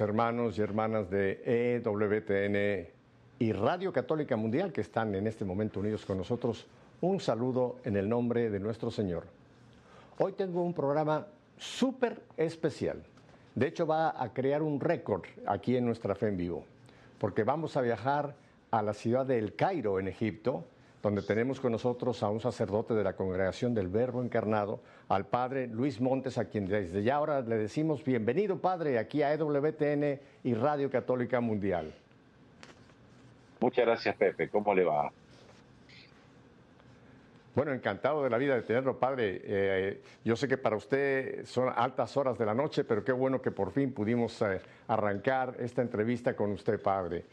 hermanos y hermanas de EWTN y Radio Católica Mundial que están en este momento unidos con nosotros, un saludo en el nombre de nuestro Señor. Hoy tengo un programa súper especial. De hecho, va a crear un récord aquí en nuestra fe en vivo, porque vamos a viajar a la ciudad de El Cairo, en Egipto, donde tenemos con nosotros a un sacerdote de la Congregación del Verbo Encarnado, al Padre Luis Montes, a quien desde ya ahora le decimos bienvenido, Padre, aquí a EWTN y Radio Católica Mundial. Muchas gracias, Pepe. ¿Cómo le va? Bueno, encantado de la vida de tenerlo, padre. Eh, yo sé que para usted son altas horas de la noche, pero qué bueno que por fin pudimos eh, arrancar esta entrevista con usted, padre.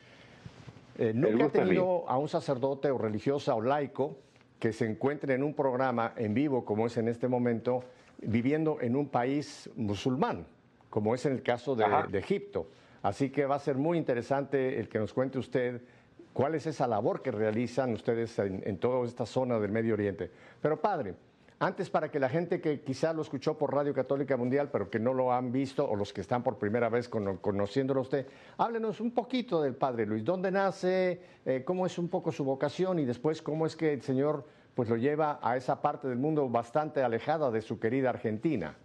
Eh, nunca ha tenido a un sacerdote o religiosa o laico que se encuentre en un programa en vivo, como es en este momento, viviendo en un país musulmán, como es en el caso de, Egipto. Así que va a ser muy interesante el que nos cuente usted cuál es esa labor que realizan ustedes en, en toda esta zona del Medio Oriente. Pero padre, antes, para que la gente que quizá lo escuchó por Radio Católica Mundial, pero que no lo han visto, o los que están por primera vez conociéndolo usted, háblenos un poquito del Padre Luis. ¿Dónde nace? Eh, ¿Cómo es un poco su vocación? Y después, ¿cómo es que el Señor pues, lo lleva a esa parte del mundo bastante alejada de su querida Argentina?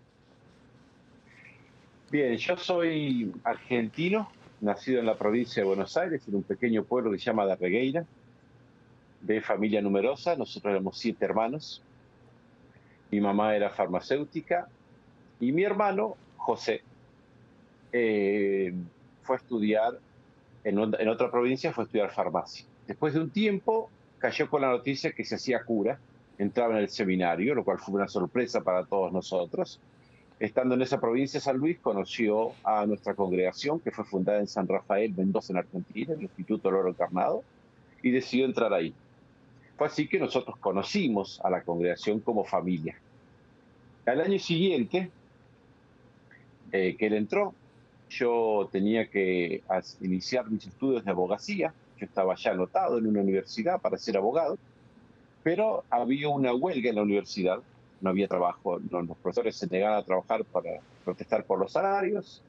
Bien, yo soy argentino, nacido en la provincia de Buenos Aires, en un pequeño pueblo que se llama La Regueira, de familia numerosa. Nosotros éramos siete hermanos mi mamá era farmacéutica y mi hermano, José, eh, fue a estudiar en, otra provincia, fue a estudiar farmacia. Después de un tiempo cayó con la noticia que se hacía cura, entraba en el seminario, lo cual fue una sorpresa para todos nosotros. Estando en esa provincia, San Luis conoció a nuestra congregación, que fue fundada en San Rafael, Mendoza, en Argentina, el Instituto Loro Encarnado, y decidió entrar ahí. Así que nosotros conocimos a la congregación como familia. Al año siguiente eh, que él entró, yo tenía que iniciar mis estudios de abogacía. Yo estaba ya anotado en una universidad para ser abogado, pero había una huelga en la universidad. No había trabajo, los profesores se negaban a trabajar para protestar por los salarios.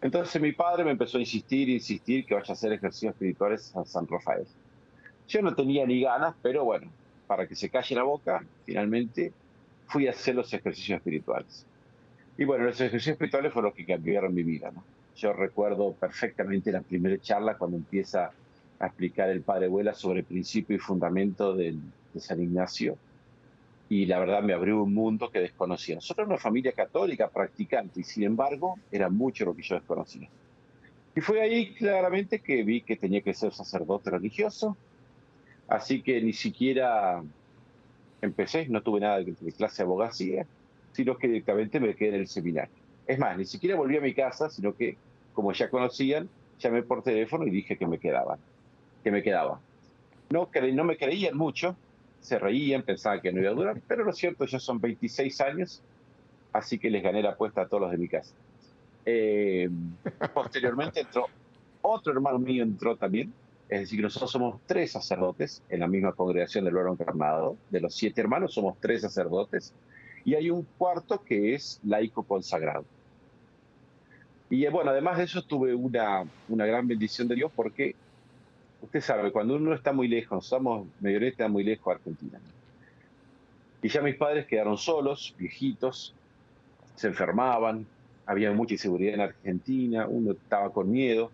Entonces mi padre me empezó a insistir, insistir que vaya a hacer ejercicios espirituales a San Rafael. Yo no tenía ni ganas, pero bueno, para que se calle la boca, finalmente fui a hacer los ejercicios espirituales. Y bueno, los ejercicios espirituales fueron los que cambiaron mi vida. ¿no? Yo recuerdo perfectamente la primera charla cuando empieza a explicar el padre Abuela sobre principio y fundamento de San Ignacio. Y la verdad me abrió un mundo que desconocía. Nosotros una familia católica practicante y sin embargo era mucho lo que yo desconocía. Y fue ahí claramente que vi que tenía que ser sacerdote religioso, Así que ni siquiera empecé, no tuve nada de, clase de abogacía, sino que directamente me quedé en el seminario. Es más, ni siquiera volví a mi casa, sino que, como ya conocían, llamé por teléfono y dije que me quedaba, que me quedaba. No, no me creían mucho, se reían, pensaban que no iba a durar, pero lo cierto, ya son 26 años, así que les gané la apuesta a todos los de mi casa. Eh, posteriormente entró otro hermano mío, entró también, es decir, nosotros somos tres sacerdotes en la misma congregación del Verbo Encarnado. De los siete hermanos somos tres sacerdotes. Y hay un cuarto que es laico consagrado. Y bueno, además de eso tuve una, una gran bendición de Dios porque usted sabe, cuando uno está muy lejos, somos está muy lejos de Argentina. Y ya mis padres quedaron solos, viejitos, se enfermaban, había mucha inseguridad en Argentina, uno estaba con miedo.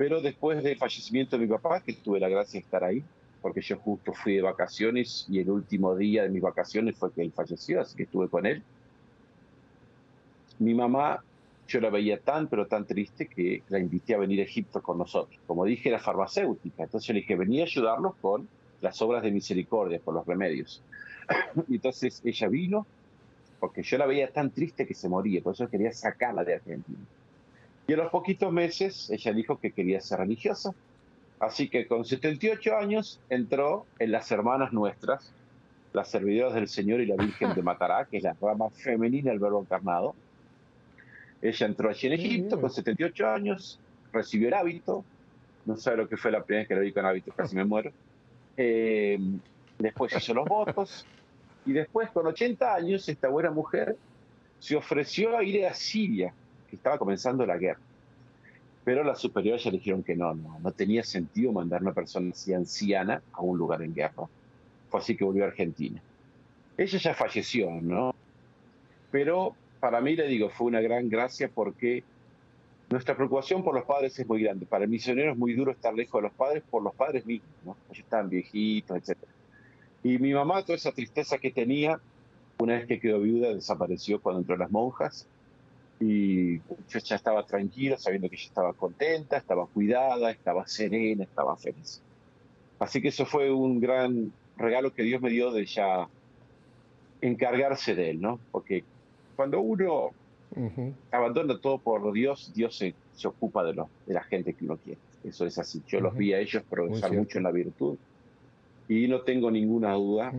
Pero después del fallecimiento de mi papá, que tuve la gracia de estar ahí, porque yo justo fui de vacaciones y el último día de mis vacaciones fue que él falleció, así que estuve con él. Mi mamá, yo la veía tan, pero tan triste que la invité a venir a Egipto con nosotros. Como dije, era farmacéutica, entonces le dije, venía a ayudarnos con las obras de misericordia, con los remedios. entonces ella vino, porque yo la veía tan triste que se moría, por eso quería sacarla de Argentina. Y a los poquitos meses ella dijo que quería ser religiosa. Así que con 78 años entró en las hermanas nuestras, las servidoras del Señor y la Virgen de Matará, que es la rama femenina del verbo encarnado. Ella entró allí en Egipto con 78 años, recibió el hábito, no sé lo que fue la primera vez que lo vi con hábito, casi me muero. Eh, después hizo los votos y después con 80 años esta buena mujer se ofreció a ir a Siria que estaba comenzando la guerra. Pero las superiores ya dijeron que no, no, tenía sentido mandar a una persona así anciana a un lugar en guerra. Fue así que volvió a Argentina. Ella ya falleció, ¿no? Pero para mí, le digo, fue una gran gracia porque nuestra preocupación por los padres es muy grande. Para el misionero es muy duro estar lejos de los padres por los padres mismos, ¿no? Ellos estaban viejitos, etc. Y mi mamá, toda esa tristeza que tenía, una vez que quedó viuda, desapareció cuando entró las monjas y yo ya estaba tranquilo, sabiendo que ella estaba contenta, estaba cuidada, estaba serena, estaba feliz. Así que eso fue un gran regalo que Dios me dio de ya encargarse de él, ¿no? Porque cuando uno abandona todo por Dios, Dios se, se ocupa de, lo, de la gente que uno quiere. Eso es así. Yo los vi a ellos progresar mucho en la virtud y no tengo ninguna duda,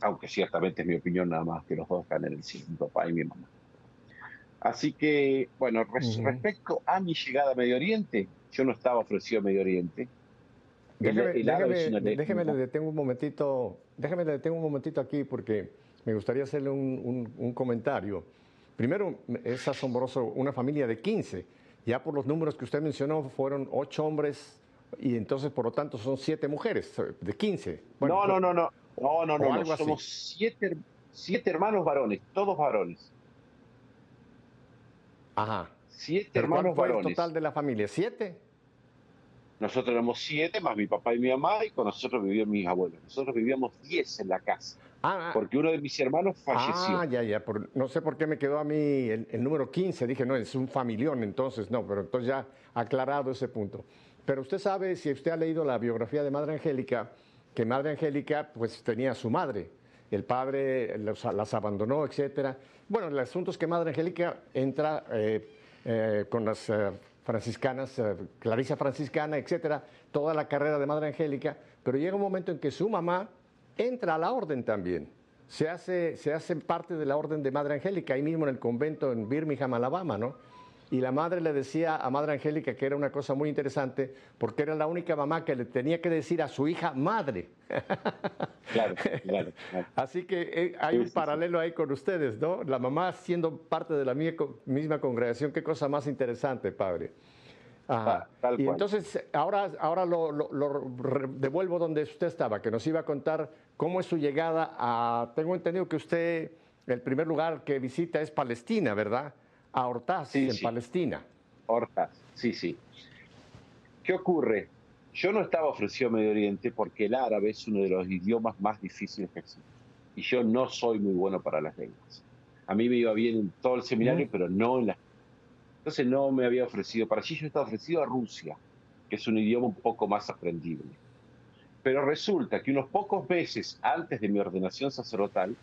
aunque ciertamente es mi opinión nada más, que los dos están en el cielo, mi papá y mi mamá. Así que, bueno, respecto a mi llegada a Medio Oriente, yo no estaba ofrecido a Medio Oriente. Déjeme, déjeme, le detengo un momentito, déjeme le detengo un momentito aquí porque me gustaría hacerle un, comentario. Primero, es asombroso, una familia de 15. Ya por los números que usted mencionó, fueron ocho hombres y entonces, por lo tanto, son siete mujeres, de 15. no, no, no, no, no, no, no, no. somos siete, siete hermanos varones, todos varones. Ajá. Siete hermanos cuál fue el total de la familia? ¿Siete? Nosotros éramos siete, más mi papá y mi mamá, y con nosotros vivían mis abuelos. Nosotros vivíamos diez en la casa. Ah, ah, porque uno de mis hermanos falleció. Ah, ya, ya. no sé por qué me quedó a mí el, número 15. Dije, no, es un familión, entonces no, pero entonces ya aclarado ese punto. Pero usted sabe, si usted ha leído la biografía de Madre Angélica, que Madre Angélica pues tenía a su madre. El padre las abandonó, etcétera. Bueno, el asunto es que Madre Angélica entra eh, eh, con las eh, franciscanas, Clarisa franciscana, etcétera, toda la carrera de Madre Angélica, pero llega un momento en que su mamá entra a la orden también. Se hace, se hace parte de la orden de Madre Angélica, ahí mismo en el convento en Birmingham, Alabama, ¿no? Y la madre le decía a Madre Angélica que era una cosa muy interesante porque era la única mamá que le tenía que decir a su hija madre. Claro, claro. Así que eh, hay un paralelo ahí con ustedes, ¿no? La mamá siendo parte de la misma congregación, qué cosa más interesante, padre. Ajá. y entonces, ahora, ahora lo, lo, devuelvo donde usted estaba, que nos iba a contar cómo es su llegada a... Tengo entendido que usted, el primer lugar que visita es Palestina, ¿verdad? A Hortaz, en Palestina. Hortaz, sí, sí. ¿Qué ocurre? Yo no estaba ofrecido a Medio Oriente porque el árabe es uno de los idiomas más difíciles que existen. Y yo no soy muy bueno para las lenguas. A mí me iba bien en todo el seminario, pero no en las... Entonces no me había ofrecido. Para allí yo estaba ofrecido a Rusia, que es un idioma un poco más aprendible. Pero resulta que unos pocos meses antes de mi ordenación sacerdotal,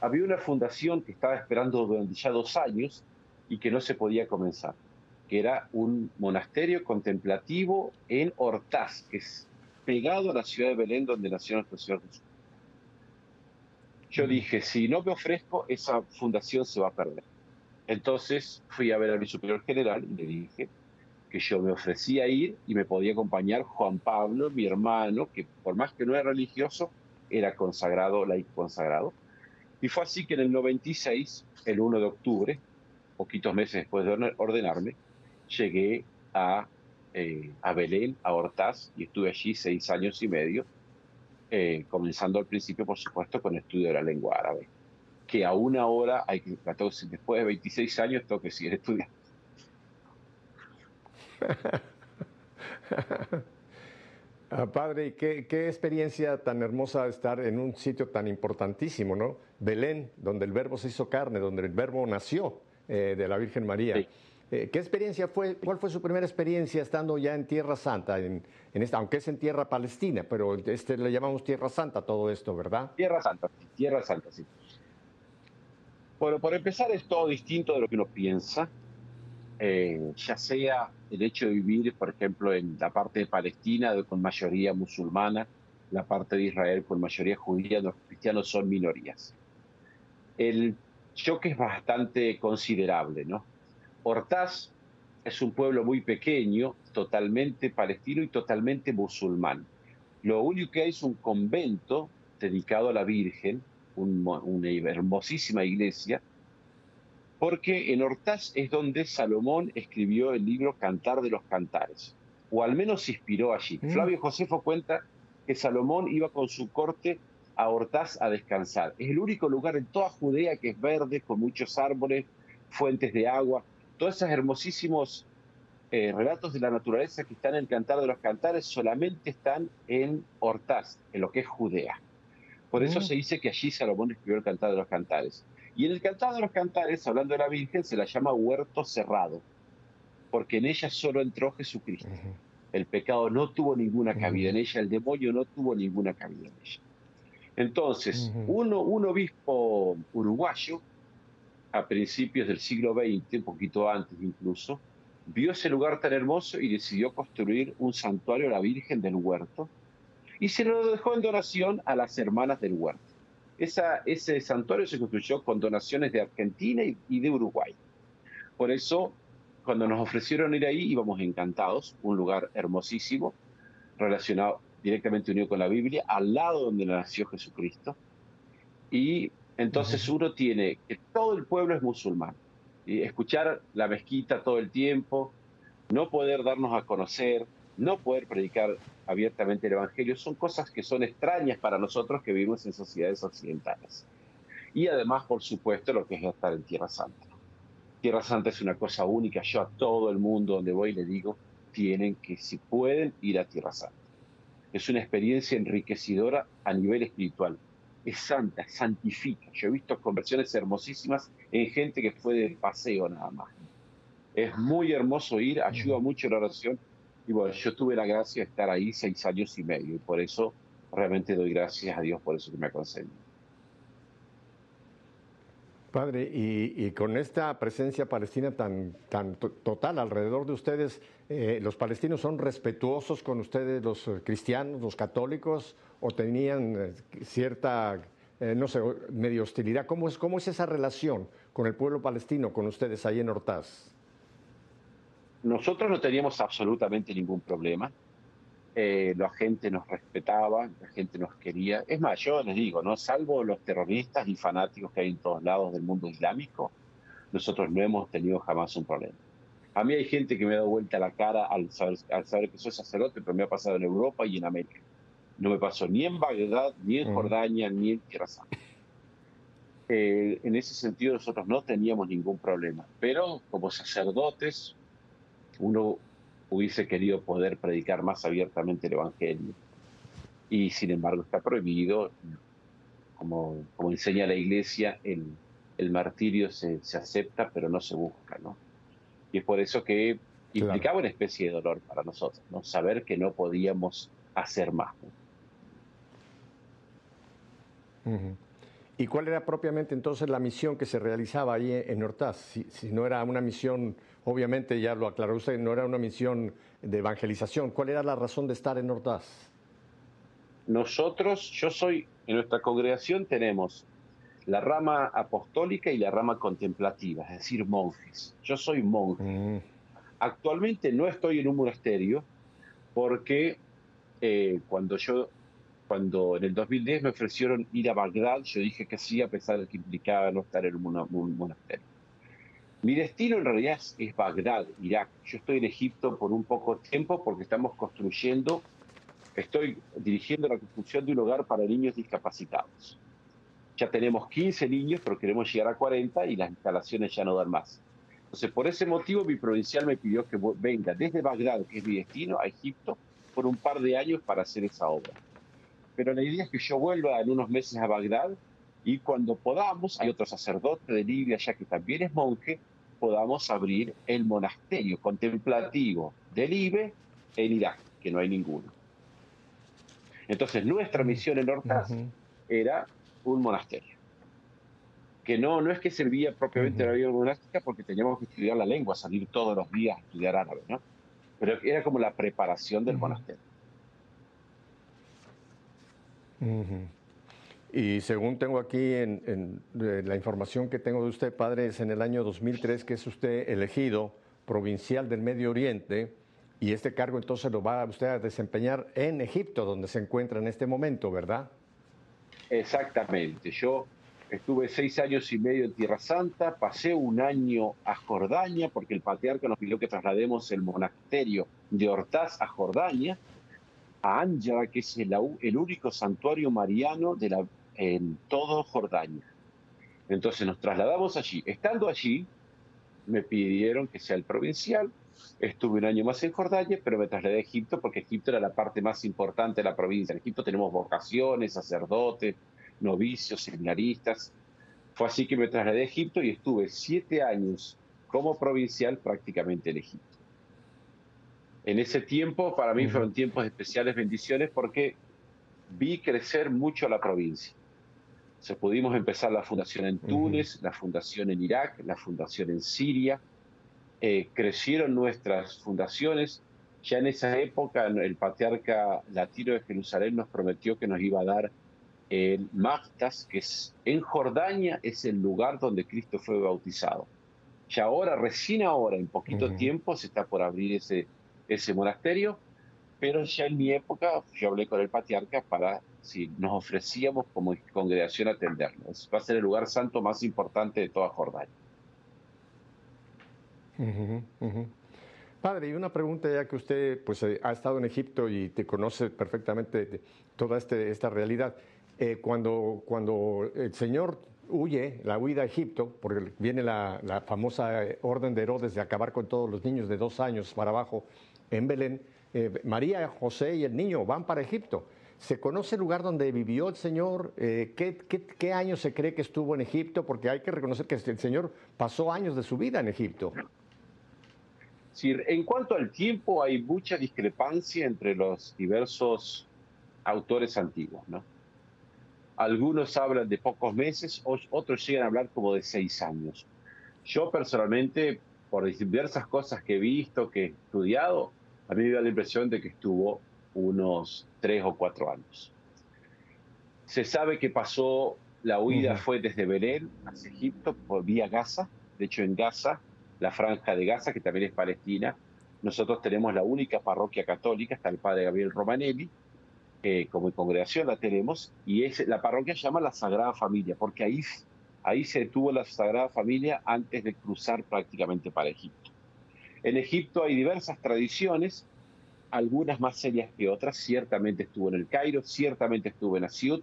había una fundación que estaba esperando durante ya dos años y que no se podía comenzar, que era un monasterio contemplativo en Hortaz, que es pegado a la ciudad de Belén donde nació nuestro Señor Jesús. Yo mm. dije, si no me ofrezco, esa fundación se va a perder. Entonces fui a ver a mi superior general y le dije que yo me ofrecía ir y me podía acompañar Juan Pablo, mi hermano, que por más que no era religioso, era consagrado, laico consagrado. Y fue así que en el 96, el 1 de octubre, poquitos meses después de ordenarme, llegué a, eh, a Belén, a Hortaz, y estuve allí seis años y medio, eh, comenzando al principio, por supuesto, con el estudio de la lengua árabe, que aún ahora, hay que, después de 26 años, tengo que seguir estudiando. Ah, padre, ¿qué, qué experiencia tan hermosa estar en un sitio tan importantísimo, ¿no? Belén, donde el verbo se hizo carne, donde el verbo nació. Eh, de la Virgen María. Eh, ¿Qué experiencia fue, cuál fue su primera experiencia estando ya en Tierra Santa, en, esta, aunque es en Tierra Palestina, pero este le llamamos Tierra Santa todo esto, ¿verdad? Tierra Santa, Tierra Santa, sí. Bueno, por empezar es todo distinto de lo que uno piensa, eh, ya sea el hecho de vivir, por ejemplo, en la parte de Palestina con mayoría musulmana, la parte de Israel con mayoría judía, los cristianos son minorías. El choque es bastante considerable, ¿no? Hortaz es un pueblo muy pequeño, totalmente palestino y totalmente musulmán. Lo único que hay es un convento dedicado a la Virgen, una hermosísima iglesia, porque en Hortaz es donde Salomón escribió el libro Cantar de los Cantares, o al menos se inspiró allí. Mm. Flavio Josefo cuenta que Salomón iba con su corte a Hortaz a descansar. Es el único lugar en toda Judea que es verde, con muchos árboles, fuentes de agua, todos esos hermosísimos eh, relatos de la naturaleza que están en el Cantar de los Cantares solamente están en Hortaz, en lo que es Judea. Por eso mm. se dice que allí Salomón escribió el Cantar de los Cantares. Y en el Cantar de los Cantares, hablando de la Virgen, se la llama huerto cerrado, porque en ella solo entró Jesucristo. El pecado no tuvo ninguna cabida en ella, el demonio no tuvo ninguna cabida en ella. Entonces, uno, un obispo uruguayo, a principios del siglo XX, un poquito antes incluso, vio ese lugar tan hermoso y decidió construir un santuario a la Virgen del Huerto y se lo dejó en donación a las hermanas del Huerto. Esa, ese santuario se construyó con donaciones de Argentina y, de Uruguay. Por eso, cuando nos ofrecieron ir ahí, íbamos encantados, un lugar hermosísimo, relacionado directamente unido con la Biblia, al lado donde nació Jesucristo. Y entonces uno tiene que todo el pueblo es musulmán escuchar la mezquita todo el tiempo, no poder darnos a conocer, no poder predicar abiertamente el Evangelio, son cosas que son extrañas para nosotros que vivimos en sociedades occidentales. Y además, por supuesto, lo que es estar en Tierra Santa. Tierra Santa es una cosa única. Yo a todo el mundo donde voy le digo, tienen que, si pueden, ir a Tierra Santa. Es una experiencia enriquecedora a nivel espiritual es santa, santifica. Yo he visto conversiones hermosísimas en gente que fue de paseo nada más. Es muy hermoso ir, ayuda mucho la oración. Y bueno, yo tuve la gracia de estar ahí seis años y medio y por eso realmente doy gracias a Dios por eso que me concedido. Padre, y, con esta presencia palestina tan, tan total alrededor de ustedes, eh, ¿los palestinos son respetuosos con ustedes, los eh, cristianos, los católicos, o tenían eh, cierta, no sé, medio hostilidad? ¿Cómo es, ¿Cómo es esa relación con el pueblo palestino, con ustedes ahí en Hortaz? Nosotros no teníamos absolutamente ningún problema. Eh, la gente nos respetaba, la gente nos quería. Es más, yo les digo, ¿no? salvo los terroristas y fanáticos que hay en todos lados del mundo islámico, nosotros no hemos tenido jamás un problema. A mí hay gente que me ha dado vuelta la cara al saber, que soy sacerdote, pero me ha pasado en Europa y en América. No me pasó ni en Bagdad, ni en mm. Jordania, ni en Tierra Santa. Eh, en ese sentido nosotros no teníamos ningún problema, pero como sacerdotes uno hubiese querido poder predicar más abiertamente el Evangelio. Y sin embargo está prohibido, como, como enseña la Iglesia, el, el martirio se, se, acepta pero no se busca. ¿no? Y es por eso que implicaba una especie de dolor para nosotros, ¿no? saber que no podíamos hacer más. ¿Y cuál era propiamente entonces la misión que se realizaba ahí en Hortaz? Si, si, no era una misión, obviamente ya lo aclaró usted, no era una misión de evangelización. ¿Cuál era la razón de estar en Hortaz? Nosotros, yo soy, en nuestra congregación tenemos la rama apostólica y la rama contemplativa, es decir, monjes. Yo soy monje. Mm. Actualmente no estoy en un monasterio porque eh, cuando yo cuando en el 2010 me ofrecieron ir a Bagdad, yo dije que sí, a pesar de que implicaba no estar en un, monasterio. Mi destino en realidad es, Bagdad, Irak. Yo estoy en Egipto por un poco tiempo porque estamos construyendo, estoy dirigiendo la construcción de un hogar para niños discapacitados. Ya tenemos 15 niños, pero queremos llegar a 40 y las instalaciones ya no dan más. Entonces, por ese motivo, mi provincial me pidió que venga desde Bagdad, que es mi destino, a Egipto, por un par de años para hacer esa obra pero la idea es que yo vuelva en unos meses a Bagdad y cuando podamos, hay otro sacerdote de Libia ya que también es monje, podamos abrir el monasterio contemplativo de Libe en Irak, que no hay ninguno. Entonces nuestra misión en Hortaz era un monasterio, que no, no es que servía propiamente la vida monástica porque teníamos que estudiar la lengua, salir todos los días a estudiar árabe, ¿no? Pero era como la preparación del monasterio. Y según tengo aquí en, la información que tengo de usted, padre, es en el año 2003 que es usted elegido provincial del Medio Oriente y este cargo entonces lo va usted a desempeñar en Egipto, donde se encuentra en este momento, ¿verdad? Exactamente. Yo Estuve seis años y medio en Tierra Santa, pasé un año a Jordania, porque el patriarca nos pidió que traslademos el monasterio de Hortaz a Jordania, a Ánjara, que es el único santuario mariano de la, en todo Jordania. Entonces nos trasladamos allí. Estando allí, me pidieron que sea el provincial. Estuve un año más en Jordania, pero me trasladé a Egipto porque Egipto era la parte más importante de la provincia. En Egipto tenemos vocaciones, sacerdotes, novicios, seminaristas. Fue así que me trasladé a Egipto y estuve siete años como provincial prácticamente en Egipto. En ese tiempo, para mí fueron tiempos de especiales bendiciones porque vi crecer mucho la provincia. Se pudimos empezar la fundación en Túnez, la fundación en Irak, la fundación en Siria. Eh, crecieron nuestras fundaciones. Ya en esa época el patriarca latino de Jerusalén nos prometió que nos iba a dar el Magtas, que es en Jordania, es el lugar donde Cristo fue bautizado. Ya ahora, recién ahora, en poquito tiempo, se está por abrir ese, ese monasterio, pero ya en mi época yo hablé con el patriarca para si nos ofrecíamos como congregación atenderlo. Va a ser el lugar santo más importante de toda Jordania. Padre, y una pregunta ya que usted pues, eh, ha estado en Egipto y te conoce perfectamente toda este, esta realidad. Eh, cuando, cuando el Señor huye, la huida a Egipto, porque viene la, famosa eh, orden de Herodes de acabar con todos los niños de dos años para abajo en Belén, María, José y el niño van para Egipto. ¿Se conoce el lugar donde vivió el Señor? ¿qué, qué, año se cree que estuvo en Egipto? Porque hay que reconocer que el Señor pasó años de su vida en Egipto. Sí, en cuanto al tiempo, hay mucha discrepancia entre los diversos autores antiguos, ¿no? Algunos hablan de pocos meses, otros llegan a hablar como de seis años. Yo personalmente, por diversas cosas que he visto, que he estudiado, a mí me da la impresión de que estuvo unos tres o cuatro años. Se sabe que pasó, la huida fue desde Belén hacia Egipto por vía Gaza. De hecho, en Gaza, la franja de Gaza, que también es Palestina, nosotros tenemos la única parroquia católica, está el padre Gabriel Romanelli, como congregación la tenemos, y es, la parroquia se llama la Sagrada Familia, porque ahí, ahí se detuvo la Sagrada Familia antes de cruzar prácticamente para Egipto. En Egipto hay diversas tradiciones, algunas más serias que otras, ciertamente estuvo en el Cairo, ciertamente estuvo en Asiut,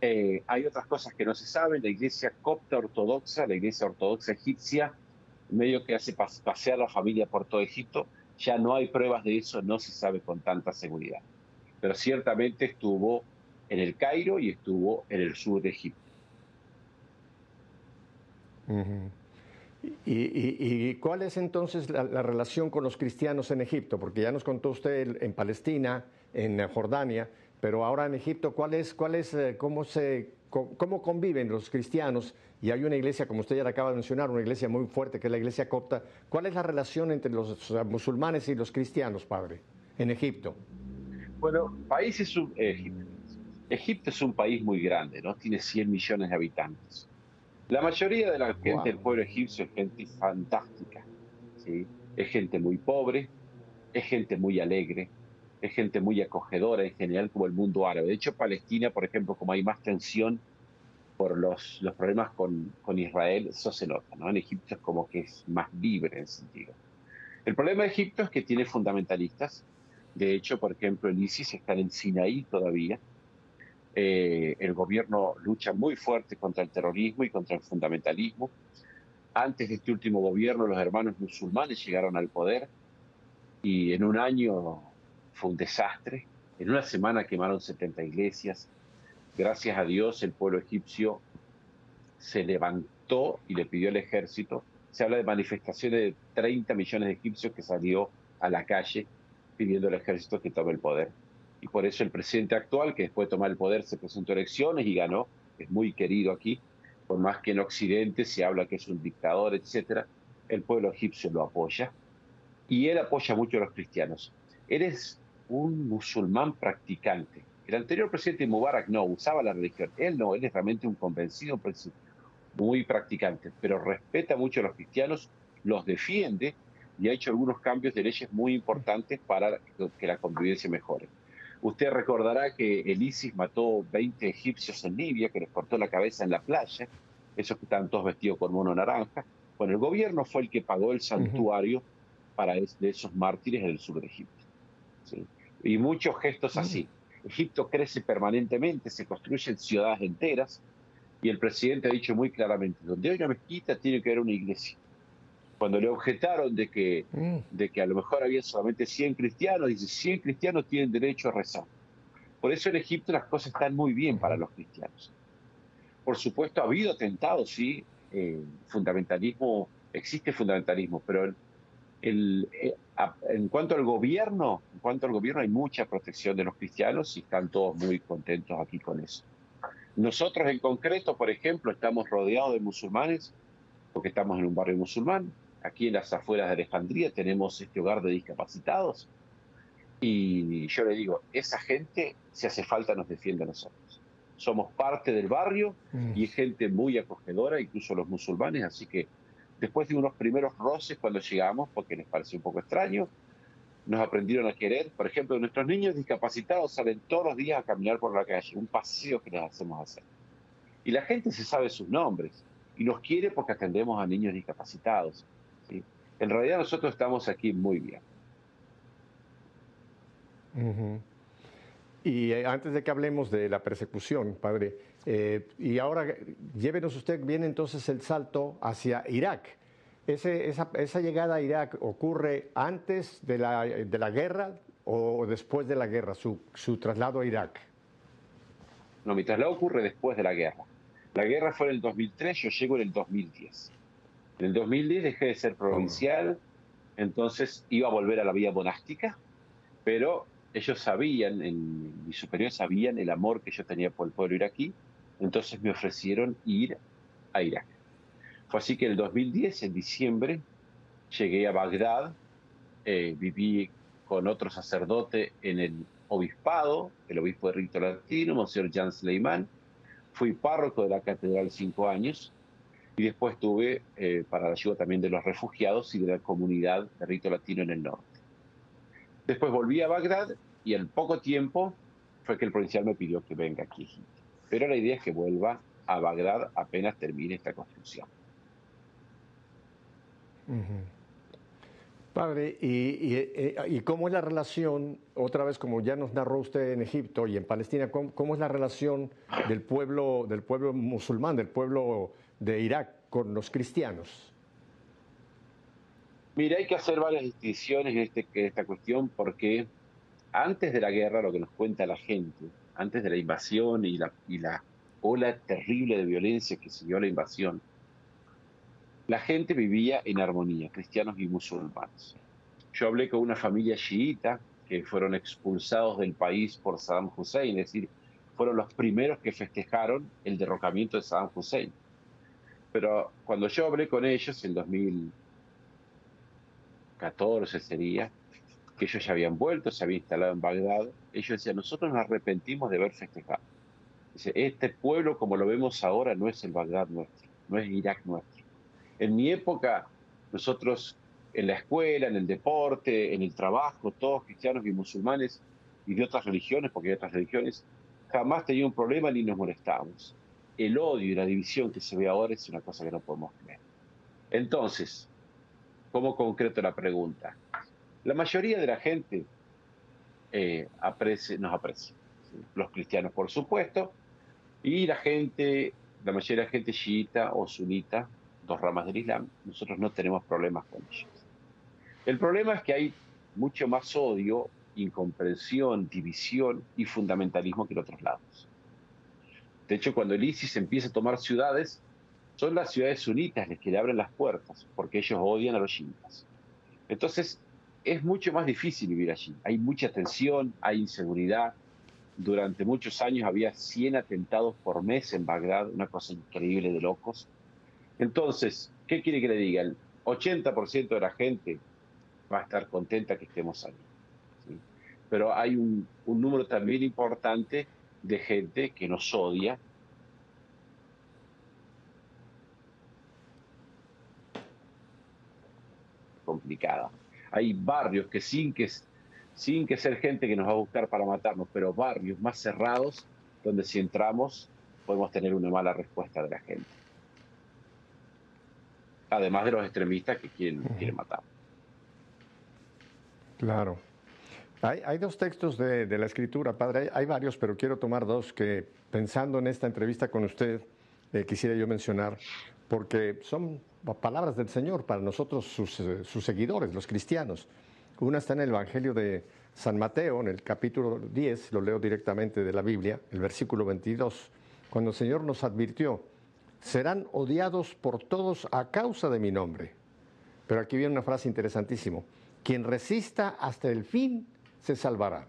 eh, hay otras cosas que no se saben, la iglesia copta ortodoxa, la iglesia ortodoxa egipcia, medio que hace pasear a la familia por todo Egipto, ya no hay pruebas de eso, no se sabe con tanta seguridad. Pero ciertamente estuvo en el Cairo y estuvo en el sur de Egipto. ¿Y, cuál es entonces la, relación con los cristianos en Egipto? Porque ya nos contó usted en Palestina, en Jordania, pero ahora en Egipto, ¿cuál es, cuál es, eh, cómo, se, cómo conviven los cristianos? Y hay una iglesia, como usted ya la acaba de mencionar, una iglesia muy fuerte, que es la iglesia copta. ¿Cuál es la relación entre los musulmanes y los cristianos, padre, en Egipto? Bueno, país es un, Egipto. Egipto es un país muy grande, ¿no? Tiene 100 millones de habitantes. La mayoría de la gente del pueblo egipcio es gente fantástica, ¿sí? Es gente muy pobre, es gente muy alegre, es gente muy acogedora en general como el mundo árabe. De hecho, Palestina, por ejemplo, como hay más tensión por los, los problemas con, con Israel, eso se nota, ¿no? En Egipto es como que es más libre en ese sentido. El problema de Egipto es que tiene fundamentalistas de hecho, por ejemplo, el ISIS está en Sinaí todavía. Eh, el gobierno lucha muy fuerte contra el terrorismo y contra el fundamentalismo. Antes de este último gobierno, los hermanos musulmanes llegaron al poder y en un año fue un desastre. En una semana quemaron 70 iglesias. Gracias a Dios, el pueblo egipcio se levantó y le pidió al ejército. Se habla de manifestaciones de 30 millones de egipcios que salió a la calle pidiendo al ejército que tome el poder. Y por eso el presidente actual, que después de tomar el poder se presentó a elecciones y ganó, es muy querido aquí, por más que en Occidente se habla que es un dictador, etcétera, el pueblo egipcio lo apoya y él apoya mucho a los cristianos. Eres un musulmán practicante. El anterior presidente Mubarak no usaba la religión, él no, él es realmente un convencido, muy practicante, pero respeta mucho a los cristianos, los defiende y ha hecho algunos cambios de leyes muy importantes para que la convivencia mejore. Usted recordará que el ISIS mató 20 egipcios en Libia, que les cortó la cabeza en la playa, esos que estaban todos vestidos con mono naranja. Bueno, el gobierno fue el que pagó el santuario para de esos mártires en el sur de Egipto. Y muchos gestos así. Egipto crece permanentemente, se construyen ciudades enteras, y el presidente ha dicho muy claramente, donde hay una mezquita tiene que haber una iglesia. Cuando le objetaron de que, mm. de que a lo mejor había solamente 100 cristianos, dice, 100 cristianos tienen derecho a rezar. Por eso en Egipto las cosas están muy bien para los cristianos. Por supuesto, ha habido atentados, sí, eh, fundamentalismo, existe fundamentalismo, pero el, eh, en cuanto al gobierno, en cuanto al gobierno hay mucha protección de los cristianos y están todos muy contentos aquí con eso. Nosotros en concreto, por ejemplo, estamos rodeados de musulmanes porque estamos en un barrio musulmán. Aquí en las afueras de Alejandría tenemos este hogar de discapacitados. Y yo le digo, esa gente, si hace falta, nos defiende a nosotros. Somos parte del barrio y es gente muy acogedora, incluso los musulmanes. Así que después de unos primeros roces cuando llegamos, porque les pareció un poco extraño, nos aprendieron a querer. Por ejemplo, nuestros niños discapacitados salen todos los días a caminar por la calle, un paseo que les hacemos hacer. Y la gente se sabe sus nombres y nos quiere porque atendemos a niños discapacitados. En realidad nosotros estamos aquí muy bien. Y eh, antes de que hablemos de la persecución, padre, eh, y ahora llévenos usted bien entonces el salto hacia Irak esa, llegada a Irak ocurre antes de la, de la guerra o después de la guerra, su, su, traslado a Irak? No, mi traslado ocurre después de la guerra. La guerra fue en el 2003, yo llego en el 2010. En el 2010 dejé de ser provincial, entonces iba a volver a la vida monástica, pero ellos sabían, en, mis superiores sabían el amor que yo tenía por el pueblo iraquí, entonces me ofrecieron ir a Irak. Fue así que en el 2010, en diciembre, llegué a Bagdad, eh, viví con otro sacerdote en el obispado, el obispo de rito latino, Monseñor Jan Sleiman. Fui párroco de la catedral cinco años y después estuve eh, para la ayuda también de los refugiados y de la comunidad de rito latino en el norte. Después volví a Bagdad y en poco tiempo fue que el provincial me pidió que venga aquí. Pero la idea es que vuelva a Bagdad apenas termine esta construcción. Padre, eh, y, cómo es la relación, otra vez como ya nos narró usted en Egipto y en Palestina, cómo, es la relación del pueblo, del pueblo musulmán, del pueblo de Irak con los cristianos? Mira, hay que hacer varias distinciones en, este, esta cuestión porque antes de la guerra, lo que nos cuenta la gente, antes de la invasión y la, y la ola terrible de violencia que siguió la invasión, la gente vivía en armonía, cristianos y musulmanes. Yo hablé con una familia chiita que fueron expulsados del país por Saddam Hussein, es decir, fueron los primeros que festejaron el derrocamiento de Saddam Hussein. Pero cuando yo hablé con ellos en 2014 sería, que ellos ya habían vuelto, se habían instalado en Bagdad, ellos decían, nosotros nos arrepentimos de haber festejado. Dice, este pueblo como lo vemos ahora no es el Bagdad nuestro, no es Irak nuestro en mi época, nosotros en la escuela, en el deporte, en el trabajo, todos cristianos y musulmanes y de otras religiones, porque hay otras religiones, jamás tenía un problema ni nos molestábamos. El odio y la división que se ve ahora es una cosa que no podemos creer. Entonces, ¿cómo concreto la pregunta? La mayoría de la gente eh, nos aprecia. Los cristianos, por supuesto, y la gente, la mayoría de la gente chiita o sunita, dos ramas del Islam, nosotros no tenemos problemas con ellos. El problema es que hay mucho más odio, incomprensión, división y fundamentalismo que en otros lados. De hecho, cuando el ISIS empieza a tomar ciudades, son las ciudades sunitas las que le abren las puertas, porque ellos odian a los chiitas. Entonces, es mucho más difícil vivir allí. Hay mucha tensión, hay inseguridad. Durante muchos años había 100 atentados por mes en Bagdad, una cosa increíble de locos. Entonces, ¿qué quiere que le diga? El 80% de la gente va a estar contenta que estemos ahí. Pero hay un, número también importante de gente que nos odia. Complicada. Hay barrios que sin que sin que ser gente que nos va a buscar para matarnos, pero barrios más cerrados donde si entramos podemos tener una mala respuesta de la gente. Además de los extremistas que quieren, quieren matar. Claro. Hay, dos textos de, la escritura, padre, hay, varios, pero quiero tomar dos que pensando en esta entrevista con usted eh, quisiera yo mencionar, porque son palabras del Señor para nosotros, sus, eh, sus, seguidores, los cristianos. Una está en el Evangelio de San Mateo, en el capítulo 10, lo leo directamente de la Biblia, el versículo 22, cuando el Señor nos advirtió, serán odiados por todos a causa de mi nombre. Pero aquí viene una frase interesantísima, quien resista hasta el fin se salvará.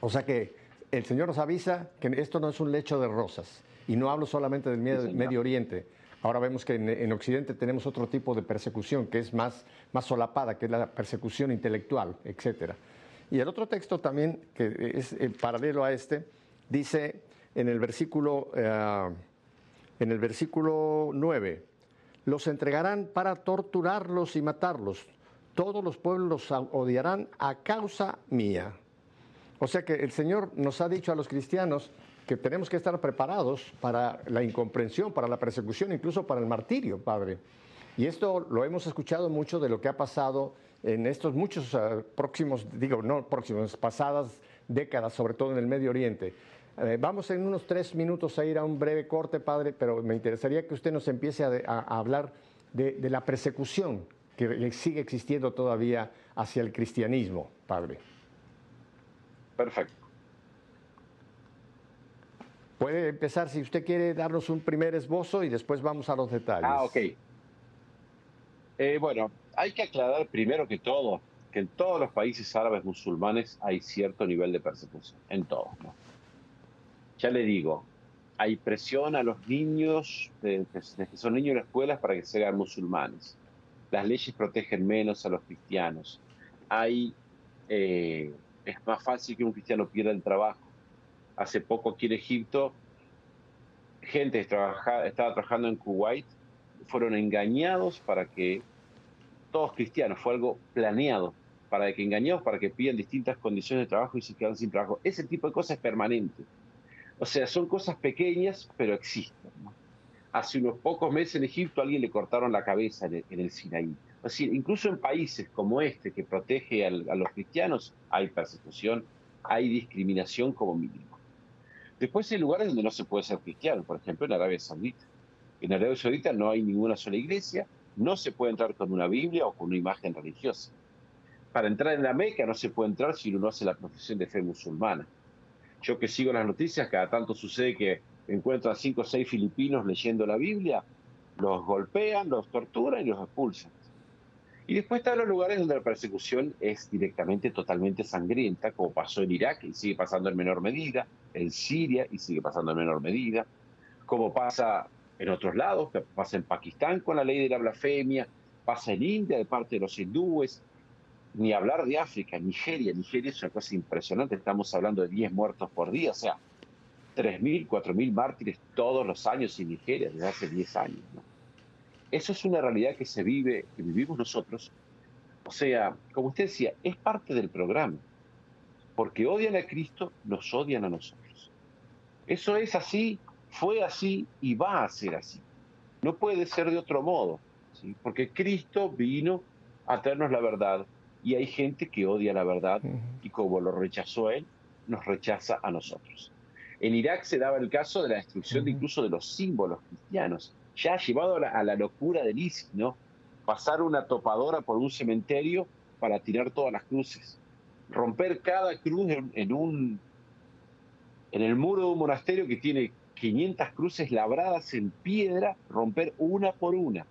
O sea que el Señor nos avisa que esto no es un lecho de rosas. Y no hablo solamente del Medio, Oriente. Ahora vemos que en, Occidente tenemos otro tipo de persecución que es más, más solapada, que es la persecución intelectual, etc. Y el otro texto también, que es el paralelo a este, dice en el versículo, eh, en el versículo 9, los entregarán para torturarlos y matarlos todos los pueblos los odiarán a causa mía. O sea que el Señor nos ha dicho a los cristianos que tenemos que estar preparados para la incomprensión, para la persecución, incluso para el martirio, Padre. Y esto lo hemos escuchado mucho de lo que ha pasado en estos muchos ah, próximos, digo, no próximos, pasadas décadas, sobre todo en el Medio Oriente. Eh, vamos en unos tres minutos a ir a un breve corte, Padre, pero me interesaría que usted nos empiece a, hablar de la persecución que sigue existiendo todavía hacia el cristianismo, padre. Perfecto. Puede empezar si usted quiere darnos un primer esbozo y después vamos a los detalles. Ah, ok. Eh, bueno, hay que aclarar primero que todo que en todos los países árabes musulmanes hay cierto nivel de persecución, en todos. Ya le digo, hay presión a los niños, desde que son niños en las escuelas, para que sean musulmanes las leyes protegen menos a los cristianos. Hay, eh, es más fácil que un cristiano pierda el trabajo. Hace poco aquí en Egipto, gente que estaba trabajando en Kuwait, fueron engañados para que, todos cristianos, fue algo planeado, para que engañados, para que pidan distintas condiciones de trabajo y se quedan sin trabajo. Ese tipo de cosas es permanente. O sea, son cosas pequeñas, pero existen hace unos pocos meses en Egipto a alguien le cortaron la cabeza en el, Sinaí. Incluso en países como este que protege a los cristianos hay persecución, hay discriminación como mínimo. Después hay lugares donde no se puede ser cristiano, por ejemplo en Arabia Saudita. En Arabia Saudita no hay ninguna sola iglesia, no se puede entrar con una Biblia o con una imagen religiosa. Para entrar en la Meca no se puede entrar si uno no hace la profesión de fe musulmana. Yo que sigo las noticias, cada tanto sucede que encuentran cinco o seis filipinos leyendo la Biblia, los golpean, los torturan y los expulsan. Y después están los lugares donde la persecución es directamente totalmente sangrienta, como pasó en Irak y sigue pasando en menor medida, en Siria y sigue pasando en menor medida, como pasa en otros lados, que pasa en Pakistán con la ley de la blasfemia, pasa en India de parte de los hindúes, ni hablar de África, Nigeria, Nigeria es una cosa impresionante, estamos hablando de 10 muertos por día, o sea, 3.000, 4.000 mártires todos los años en Nigeria desde hace 10 años. Eso es una realidad que se vive, que vivimos nosotros. O sea, como usted decía, es parte del programa. Porque odian a Cristo, nos odian a nosotros. Eso es así, fue así y va a ser así. No puede ser de otro modo. ¿sí? Porque Cristo vino a traernos la verdad y hay gente que odia la verdad y como lo rechazó él, nos rechaza a nosotros. En Irak se daba el caso de la destrucción de incluso de los símbolos cristianos, ya llevado a la, locura del ISIS, ¿no? Pasar una topadora por un cementerio para tirar todas las cruces, romper cada cruz en, un en el muro de un monasterio que tiene 500 cruces labradas en piedra, romper una por una.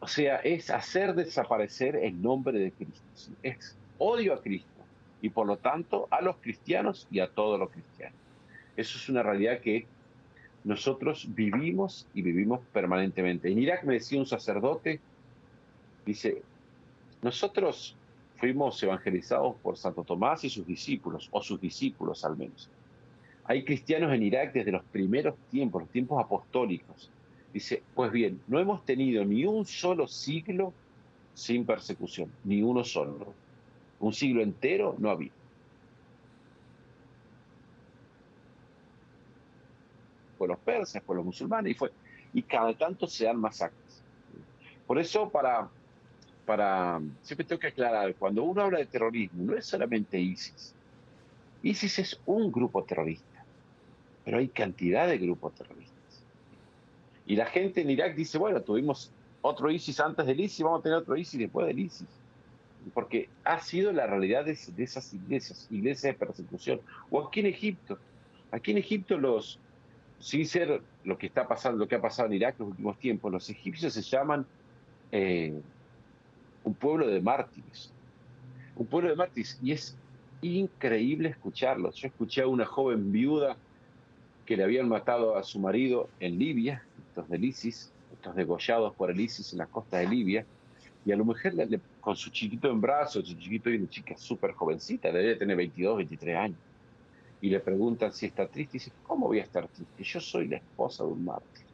O sea, es hacer desaparecer el nombre de Cristo. Es odio a Cristo y por lo tanto a los cristianos y a todos los cristianos. Eso es una realidad que nosotros vivimos y vivimos permanentemente. En Irak me decía un sacerdote, dice, nosotros fuimos evangelizados por Santo Tomás y sus discípulos, o sus discípulos al menos. Hay cristianos en Irak desde los primeros tiempos, los tiempos apostólicos. Dice, pues bien, no hemos tenido ni un solo siglo sin persecución, ni uno solo. Un siglo entero no había. Fue los persas, fue los musulmanes y fue y cada tanto se dan masacres. Por eso para para siempre tengo que aclarar, cuando uno habla de terrorismo, no es solamente ISIS. ISIS es un grupo terrorista, pero hay cantidad de grupos terroristas. Y la gente en Irak dice, bueno, tuvimos otro ISIS antes del ISIS, vamos a tener otro ISIS después del ISIS. Porque ha sido la realidad de, esas iglesias, iglesias de persecución. O aquí en Egipto. Aquí en Egipto los, sin ser lo que está pasando, lo que ha pasado en Irak en los últimos tiempos, los egipcios se llaman eh, un pueblo de mártires. Un pueblo de mártires. Y es increíble escucharlos. Yo escuché a una joven viuda que le habían matado a su marido en Libia, estos del ISIS, estos degollados por el ISIS en la costa de Libia, y a la mujer con su chiquito en brazos, su chiquito y una chica súper jovencita, debe tener 22, 23 años, y le preguntan si está triste, y dice, ¿cómo voy a estar triste? Yo soy la esposa de un mártir.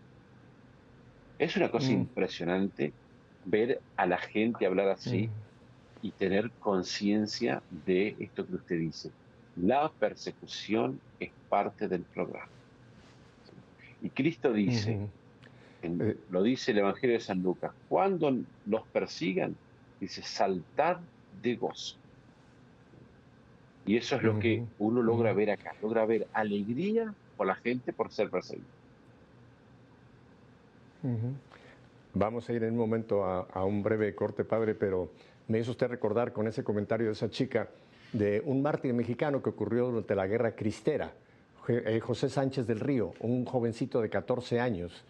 Es una cosa mm. impresionante ver a la gente hablar así y tener conciencia de esto que usted dice. La persecución es parte del programa. Y Cristo dice, eh. lo dice el Evangelio de San Lucas, cuando los persigan, dice, saltad de gozo. Y eso es lo que uno logra ver acá, logra ver alegría por la gente por ser perseguido. Vamos a ir en un momento a, un breve corte, padre, pero me hizo usted recordar con ese comentario de esa chica de un mártir mexicano que ocurrió durante la guerra cristera, eh, José Sánchez del Río, un jovencito de 14 años.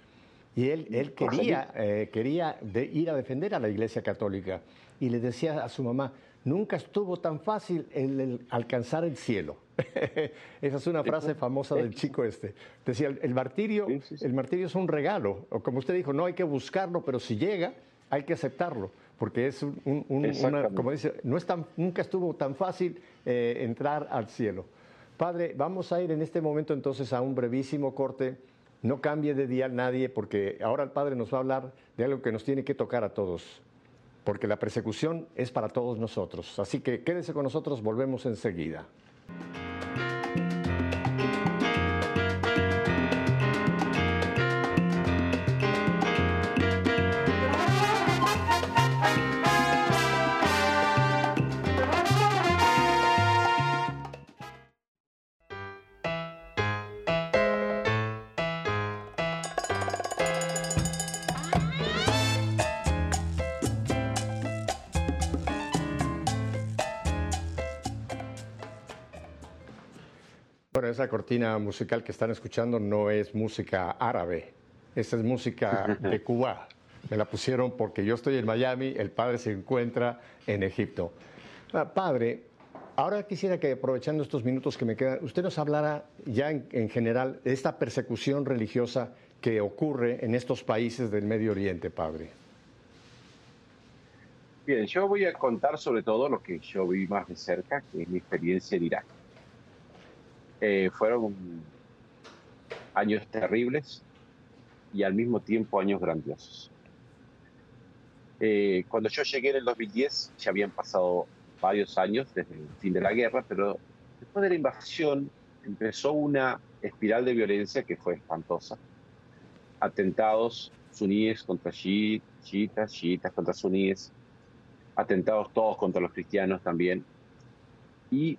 Y él, él quería, eh, quería ir a defender a la Iglesia Católica y le decía a su mamá, nunca estuvo tan fácil el alcanzar el cielo. Esa es una frase famosa del chico este. Decía, el martirio, el martirio es un regalo, o como usted dijo, no hay que buscarlo, pero si llega, hay que aceptarlo, porque es un, una, como dice, no es tan, nunca estuvo tan fácil eh, entrar al cielo. Padre, vamos a ir en este momento entonces a un brevísimo corte. No cambie de día nadie, porque ahora el Padre nos va a hablar de algo que nos tiene que tocar a todos, porque la persecución es para todos nosotros. Así que quédese con nosotros, volvemos enseguida. Esa cortina musical que están escuchando no es música árabe, esa es música de Cuba. Me la pusieron porque yo estoy en Miami, el padre se encuentra en Egipto. Ah, padre, ahora quisiera que aprovechando estos minutos que me quedan, usted nos hablara ya en, general de esta persecución religiosa que ocurre en estos países del Medio Oriente, padre. Bien, yo voy a contar sobre todo lo que yo vi más de cerca, que es mi experiencia en Irak. Eh, fueron años terribles y al mismo tiempo años grandiosos. Eh, cuando yo llegué en el 2010 ya habían pasado varios años desde el fin de la guerra, pero después de la invasión empezó una espiral de violencia que fue espantosa. Atentados suníes contra chiitas, chiitas contra suníes, atentados todos contra los cristianos también. Y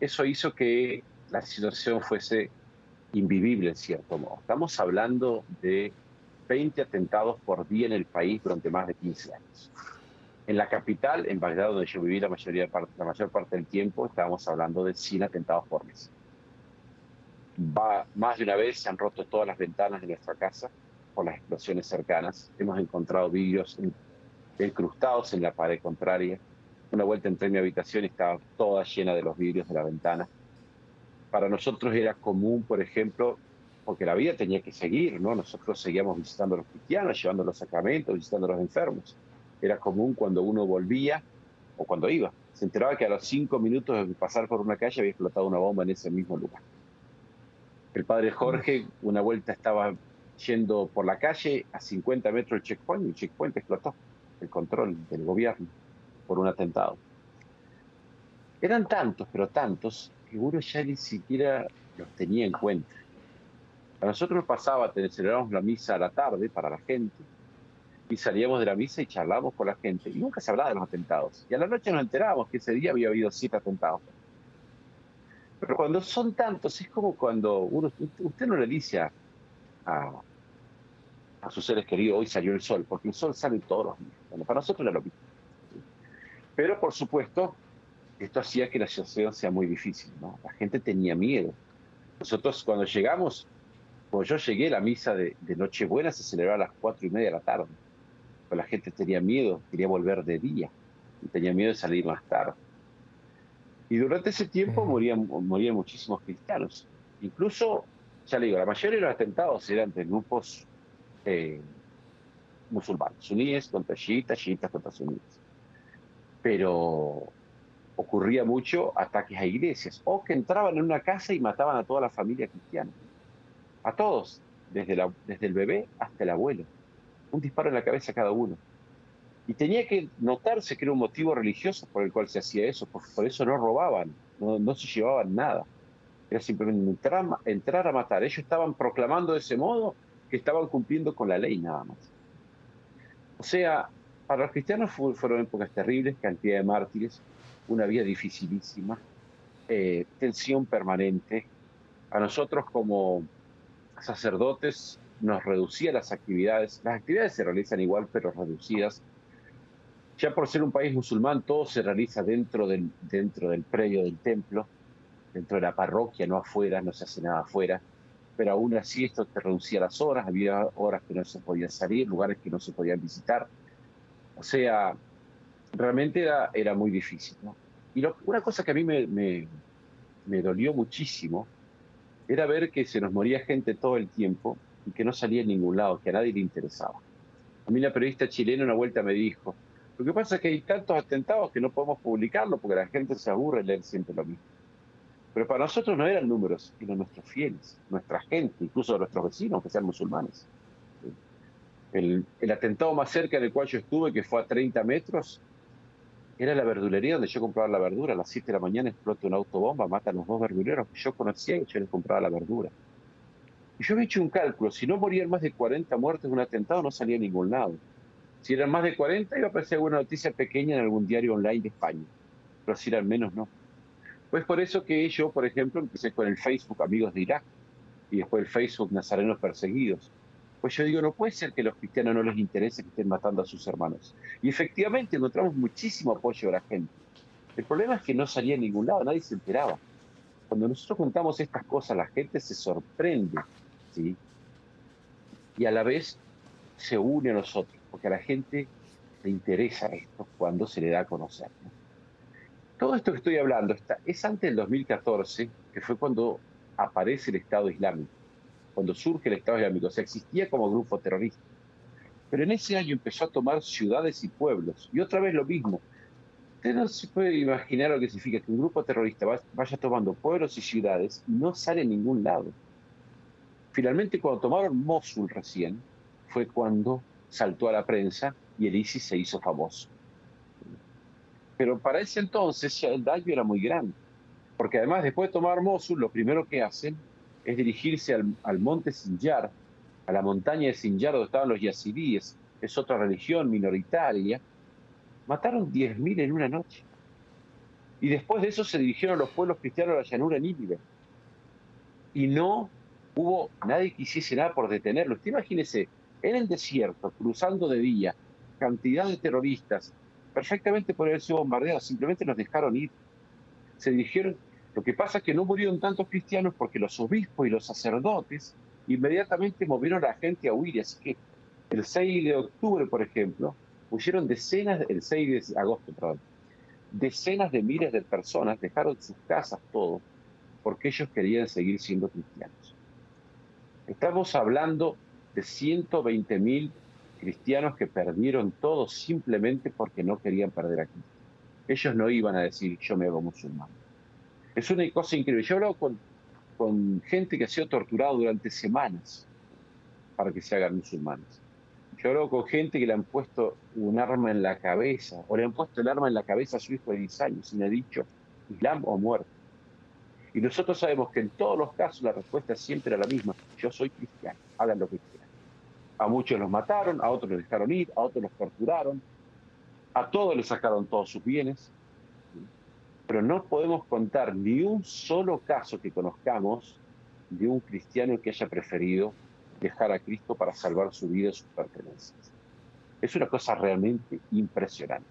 eso hizo que la situación fuese invivible en cierto modo. Estamos hablando de 20 atentados por día en el país durante más de 15 años. En la capital, en Bagdad, donde yo viví la, mayoría, la mayor parte del tiempo, estábamos hablando de 100 atentados por mes. Va, más de una vez se han roto todas las ventanas de nuestra casa por las explosiones cercanas. Hemos encontrado vidrios incrustados en la pared contraria. Una vuelta entré en mi habitación y estaba toda llena de los vidrios de la ventana para nosotros era común, por ejemplo, porque la vida tenía que seguir, ¿no? Nosotros seguíamos visitando a los cristianos, llevando los sacramentos, visitando a los enfermos. Era común cuando uno volvía o cuando iba. Se enteraba que a los cinco minutos de pasar por una calle había explotado una bomba en ese mismo lugar. El padre Jorge, una vuelta estaba yendo por la calle a 50 metros del checkpoint y el checkpoint explotó, el control del gobierno, por un atentado. Eran tantos, pero tantos, uno ya ni siquiera los tenía en cuenta. A nosotros nos pasaba, celebrábamos la misa a la tarde para la gente, y salíamos de la misa y charlábamos con la gente, y nunca se hablaba de los atentados. Y a la noche nos enterábamos que ese día había habido siete atentados. Pero cuando son tantos, es como cuando uno, usted no le dice a, a, sus seres queridos, hoy salió el sol, porque el sol sale todos los días. Bueno, para nosotros era lo mismo. Pero, por supuesto, esto hacía que la situación sea muy difícil. ¿no? La gente tenía miedo. Nosotros cuando llegamos, cuando yo llegué, la misa de, Nochebuena se celebraba a las cuatro y media de la tarde. Pues la gente tenía miedo, quería volver de día y tenía miedo de salir más tarde. Y durante ese tiempo morían, morían muchísimos cristianos. Incluso, ya le digo, la mayoría de los atentados eran de grupos eh, musulmanes, suníes contra chiitas, chiitas contra suníes. Pero ocurría mucho ataques a iglesias o que entraban en una casa y mataban a toda la familia cristiana. A todos, desde, desde el bebé hasta el abuelo. Un disparo en la cabeza a cada uno. Y tenía que notarse que era un motivo religioso por el cual se hacía eso, porque por eso no robaban, no, se llevaban nada. Era simplemente entrar, entrar a matar. Ellos estaban proclamando de ese modo que estaban cumpliendo con la ley nada más. O sea, para los cristianos fueron épocas terribles, cantidad de mártires, una vida dificilísima, eh, tensión permanente. A nosotros como sacerdotes nos reducía las actividades. Las actividades se realizan igual, pero reducidas ya por ser un país musulmán, todo se realiza dentro del, dentro del predio del templo, dentro de la parroquia, no afuera, no se hace nada afuera. Pero aún así esto te reducía las horas, había horas que no se podían salir, lugares que no se podían visitar. O sea, realmente era, era muy difícil. Y una cosa que a mí me, me, dolió muchísimo era ver que se nos moría gente todo el tiempo y que no salía en ningún lado, que a nadie le interesaba. A mí la periodista chilena una vuelta me dijo, lo que pasa es que hay tantos atentados que no podemos publicarlo porque la gente se aburre leer siempre lo mismo. Pero para nosotros no eran números, sino nuestros fieles, nuestra gente, incluso nuestros vecinos que sean musulmanes. El, atentado más cerca del cual yo estuve, que fue a 30 metros, era la verdulería donde yo compraba la verdura. A las 7 de la mañana explota una autobomba, matan a los dos verduleros que yo conocía y yo les compraba la verdura. Y yo había hecho un cálculo, si no morían más de 40 muertes de un atentado, no salía a ningún lado. Si eran más de 40, iba a aparecer alguna noticia pequeña en algún diario online de España. Pero si eran menos, no. Pues por eso que yo, por ejemplo, empecé con el Facebook Amigos de Irak y después el Facebook Nazarenos Perseguidos. Pues yo digo, no puede ser que los cristianos no les interese que estén matando a sus hermanos. Y efectivamente encontramos muchísimo apoyo de la gente. El problema es que no salía a ningún lado, nadie se enteraba. Cuando nosotros contamos estas cosas, la gente se sorprende, ¿sí? Y a la vez se une a nosotros porque a la gente le interesa esto cuando se le da a conocer. Todo esto que estoy hablando está, es antes del 2014, que fue cuando aparece el Estado Islámico, cuando surge el Estado Islámico, o sea, existía como grupo terrorista. Pero en ese año empezó a tomar ciudades y pueblos, y otra vez lo mismo. Usted no se puede imaginar lo que significa que un grupo terrorista vaya tomando pueblos y ciudades y no sale a ningún lado. Finalmente, cuando tomaron Mosul recién, fue cuando saltó a la prensa y el ISIS se hizo famoso. Pero para ese entonces el daño era muy grande, porque además después de tomar Mosul, lo primero que hacen es dirigirse al, monte Sinjar, a la montaña de Sinjar donde estaban los yazidíes, es otra religión minoritaria, mataron 10.000 en una noche. Y después de eso se dirigieron los pueblos cristianos a la llanura nínive. Y no hubo nadie que hiciese nada por detenerlo. Usted imagínese en el desierto, cruzando de día, cantidad de terroristas, perfectamente por haber sido bombardeados, simplemente nos dejaron ir. Se dirigieron. Lo que pasa es que no murieron tantos cristianos porque los obispos y los sacerdotes inmediatamente movieron a la gente a huir. Así que el 6 de octubre, por ejemplo, huyeron decenas, el 6 de agosto, perdón, decenas de miles de personas dejaron sus casas todo porque ellos querían seguir siendo cristianos. Estamos hablando de 120 mil cristianos que perdieron todo simplemente porque no querían perder a Cristo. Ellos no iban a decir, yo me hago musulmán. Es una cosa increíble. Yo he hablado con, con gente que ha sido torturada durante semanas para que se hagan musulmanes. Yo hablo con gente que le han puesto un arma en la cabeza, o le han puesto el arma en la cabeza a su hijo de 10 años y le ha dicho, Islam o muerte. Y nosotros sabemos que en todos los casos la respuesta siempre era la misma. Yo soy cristiano, hagan lo que quieran. A muchos los mataron, a otros los dejaron ir, a otros los torturaron, a todos les sacaron todos sus bienes. Pero no podemos contar ni un solo caso que conozcamos de un cristiano que haya preferido dejar a Cristo para salvar su vida y sus pertenencias. Es una cosa realmente impresionante.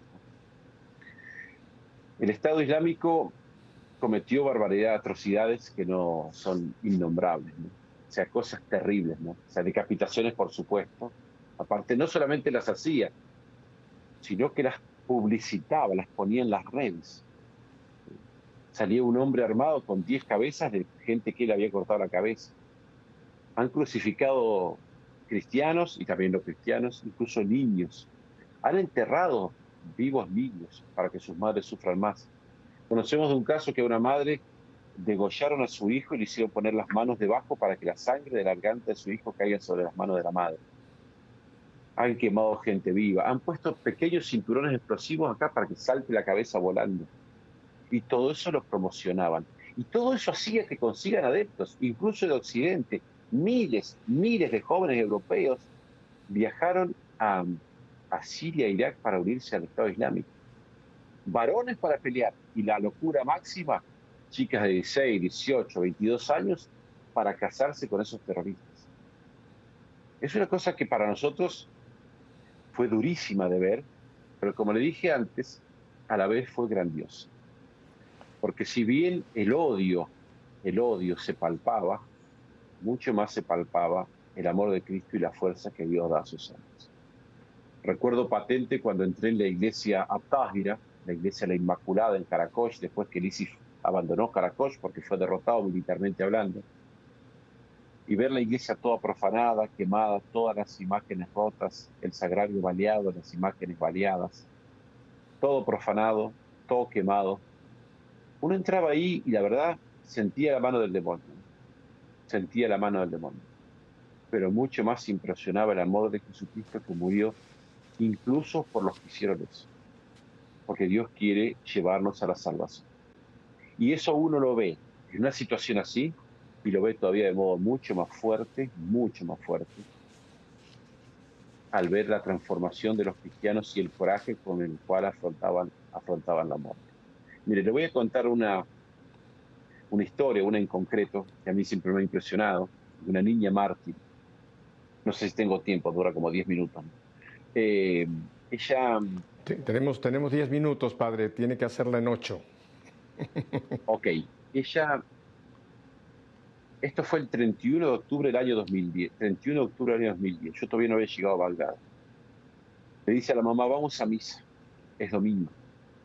El Estado Islámico cometió barbaridad, atrocidades que no son innombrables, o sea, cosas terribles, ¿no? o sea, decapitaciones por supuesto. Aparte, no solamente las hacía, sino que las publicitaba, las ponía en las redes. Salía un hombre armado con 10 cabezas de gente que él había cortado la cabeza. Han crucificado cristianos y también no cristianos, incluso niños. Han enterrado vivos niños para que sus madres sufran más. Conocemos de un caso que una madre degollaron a su hijo y le hicieron poner las manos debajo para que la sangre de la garganta de su hijo caiga sobre las manos de la madre. Han quemado gente viva, han puesto pequeños cinturones explosivos acá para que salte la cabeza volando y todo eso lo promocionaban. Y todo eso hacía que consigan adeptos, incluso de Occidente. Miles, miles de jóvenes europeos viajaron a, Siria e Irak para unirse al Estado Islámico. Varones para pelear y la locura máxima, chicas de 16, 18, 22 años para casarse con esos terroristas. Es una cosa que para nosotros fue durísima de ver, pero como le dije antes, a la vez fue grandiosa. Porque si bien el odio, el odio se palpaba, mucho más se palpaba el amor de Cristo y la fuerza que Dios da a sus santos. Recuerdo patente cuando entré en la iglesia Abtágira, la iglesia La Inmaculada en Caracol, después que el ISIS abandonó Caracol porque fue derrotado militarmente hablando, y ver la iglesia toda profanada, quemada, todas las imágenes rotas, el sagrario baleado, las imágenes baleadas, todo profanado, todo quemado, uno entraba ahí y la verdad sentía la mano del demonio. Sentía la mano del demonio. Pero mucho más impresionaba el amor de Jesucristo que murió incluso por los que hicieron eso. Porque Dios quiere llevarnos a la salvación. Y eso uno lo ve en una situación así y lo ve todavía de modo mucho más fuerte, mucho más fuerte, al ver la transformación de los cristianos y el coraje con el cual afrontaban, afrontaban la muerte. Mire, le voy a contar una, una historia, una en concreto, que a mí siempre me ha impresionado, de una niña mártir. No sé si tengo tiempo, dura como 10 minutos. Eh, ella... tenemos, tenemos 10 minutos, padre, tiene que hacerla en 8. ok, ella... Esto fue el 31 de octubre del año 2010. 31 de octubre del año 2010. Yo todavía no había llegado a Bagdad. Le dice a la mamá, vamos a misa. Es domingo